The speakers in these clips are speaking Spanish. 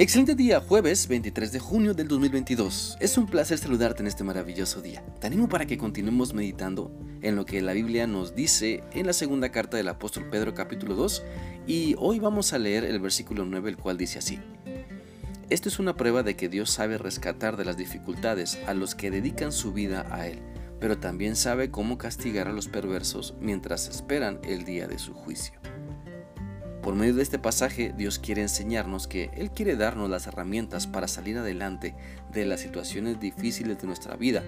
Excelente día, jueves 23 de junio del 2022. Es un placer saludarte en este maravilloso día. Te animo para que continuemos meditando en lo que la Biblia nos dice en la segunda carta del apóstol Pedro capítulo 2 y hoy vamos a leer el versículo 9 el cual dice así. Esto es una prueba de que Dios sabe rescatar de las dificultades a los que dedican su vida a Él, pero también sabe cómo castigar a los perversos mientras esperan el día de su juicio. Por medio de este pasaje, Dios quiere enseñarnos que Él quiere darnos las herramientas para salir adelante de las situaciones difíciles de nuestra vida,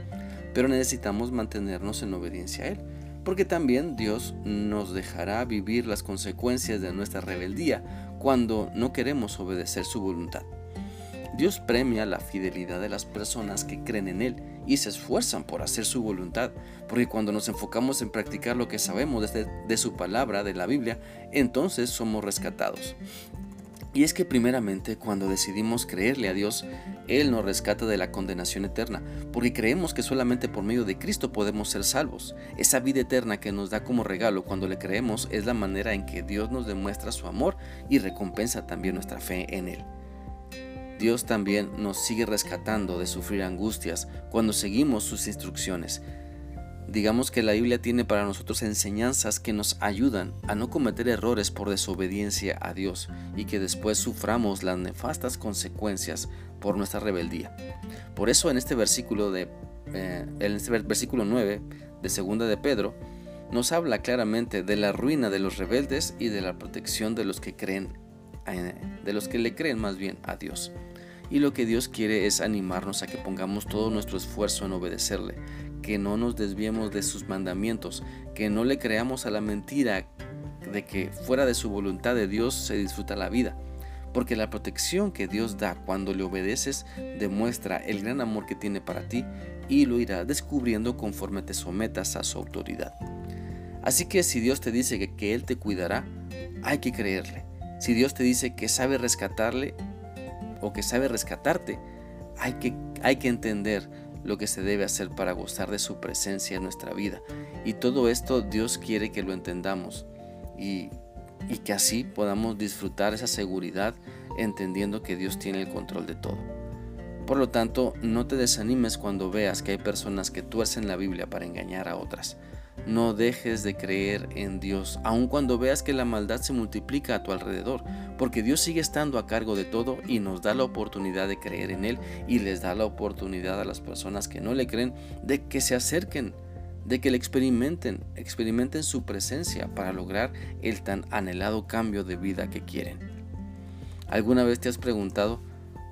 pero necesitamos mantenernos en obediencia a Él, porque también Dios nos dejará vivir las consecuencias de nuestra rebeldía cuando no queremos obedecer su voluntad. Dios premia la fidelidad de las personas que creen en Él y se esfuerzan por hacer su voluntad, porque cuando nos enfocamos en practicar lo que sabemos de, de su palabra, de la Biblia, entonces somos rescatados. Y es que primeramente cuando decidimos creerle a Dios, Él nos rescata de la condenación eterna, porque creemos que solamente por medio de Cristo podemos ser salvos. Esa vida eterna que nos da como regalo cuando le creemos es la manera en que Dios nos demuestra su amor y recompensa también nuestra fe en Él. Dios también nos sigue rescatando de sufrir angustias cuando seguimos sus instrucciones. Digamos que la Biblia tiene para nosotros enseñanzas que nos ayudan a no cometer errores por desobediencia a Dios y que después suframos las nefastas consecuencias por nuestra rebeldía. Por eso en este versículo de eh, este versículo 9 de segunda de Pedro nos habla claramente de la ruina de los rebeldes y de la protección de los que creen de los que le creen más bien a Dios. Y lo que Dios quiere es animarnos a que pongamos todo nuestro esfuerzo en obedecerle, que no nos desviemos de sus mandamientos, que no le creamos a la mentira de que fuera de su voluntad de Dios se disfruta la vida. Porque la protección que Dios da cuando le obedeces demuestra el gran amor que tiene para ti y lo irá descubriendo conforme te sometas a su autoridad. Así que si Dios te dice que, que Él te cuidará, hay que creerle. Si Dios te dice que sabe rescatarle, o que sabe rescatarte, hay que, hay que entender lo que se debe hacer para gozar de su presencia en nuestra vida. Y todo esto Dios quiere que lo entendamos y, y que así podamos disfrutar esa seguridad entendiendo que Dios tiene el control de todo. Por lo tanto, no te desanimes cuando veas que hay personas que tuercen la Biblia para engañar a otras. No dejes de creer en Dios, aun cuando veas que la maldad se multiplica a tu alrededor, porque Dios sigue estando a cargo de todo y nos da la oportunidad de creer en Él y les da la oportunidad a las personas que no le creen de que se acerquen, de que le experimenten, experimenten su presencia para lograr el tan anhelado cambio de vida que quieren. ¿Alguna vez te has preguntado,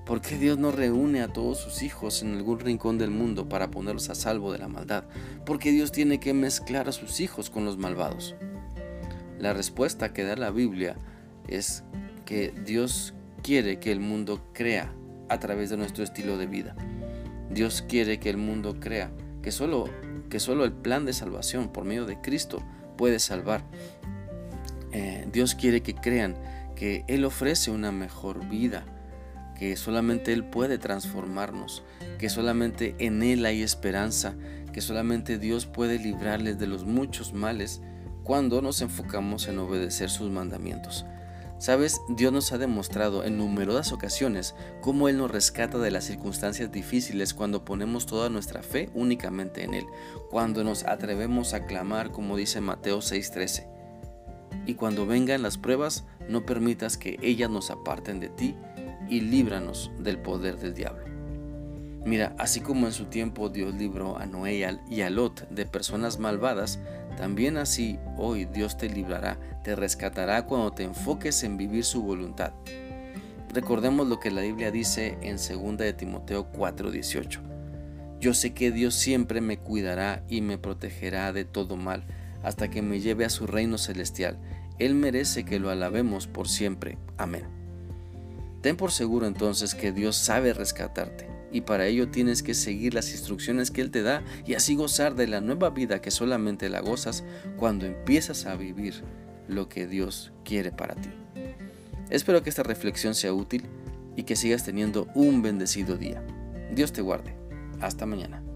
¿Por qué Dios no reúne a todos sus hijos en algún rincón del mundo para ponerlos a salvo de la maldad? ¿Por qué Dios tiene que mezclar a sus hijos con los malvados? La respuesta que da la Biblia es que Dios quiere que el mundo crea a través de nuestro estilo de vida. Dios quiere que el mundo crea que solo, que solo el plan de salvación por medio de Cristo puede salvar. Eh, Dios quiere que crean que Él ofrece una mejor vida que solamente Él puede transformarnos, que solamente en Él hay esperanza, que solamente Dios puede librarles de los muchos males cuando nos enfocamos en obedecer sus mandamientos. Sabes, Dios nos ha demostrado en numerosas ocasiones cómo Él nos rescata de las circunstancias difíciles cuando ponemos toda nuestra fe únicamente en Él, cuando nos atrevemos a clamar como dice Mateo 6:13. Y cuando vengan las pruebas, no permitas que ellas nos aparten de ti y líbranos del poder del diablo. Mira, así como en su tiempo Dios libró a Noé y a Lot de personas malvadas, también así hoy Dios te librará, te rescatará cuando te enfoques en vivir su voluntad. Recordemos lo que la Biblia dice en 2 de Timoteo 4:18. Yo sé que Dios siempre me cuidará y me protegerá de todo mal hasta que me lleve a su reino celestial. Él merece que lo alabemos por siempre. Amén. Ten por seguro entonces que Dios sabe rescatarte y para ello tienes que seguir las instrucciones que Él te da y así gozar de la nueva vida que solamente la gozas cuando empiezas a vivir lo que Dios quiere para ti. Espero que esta reflexión sea útil y que sigas teniendo un bendecido día. Dios te guarde. Hasta mañana.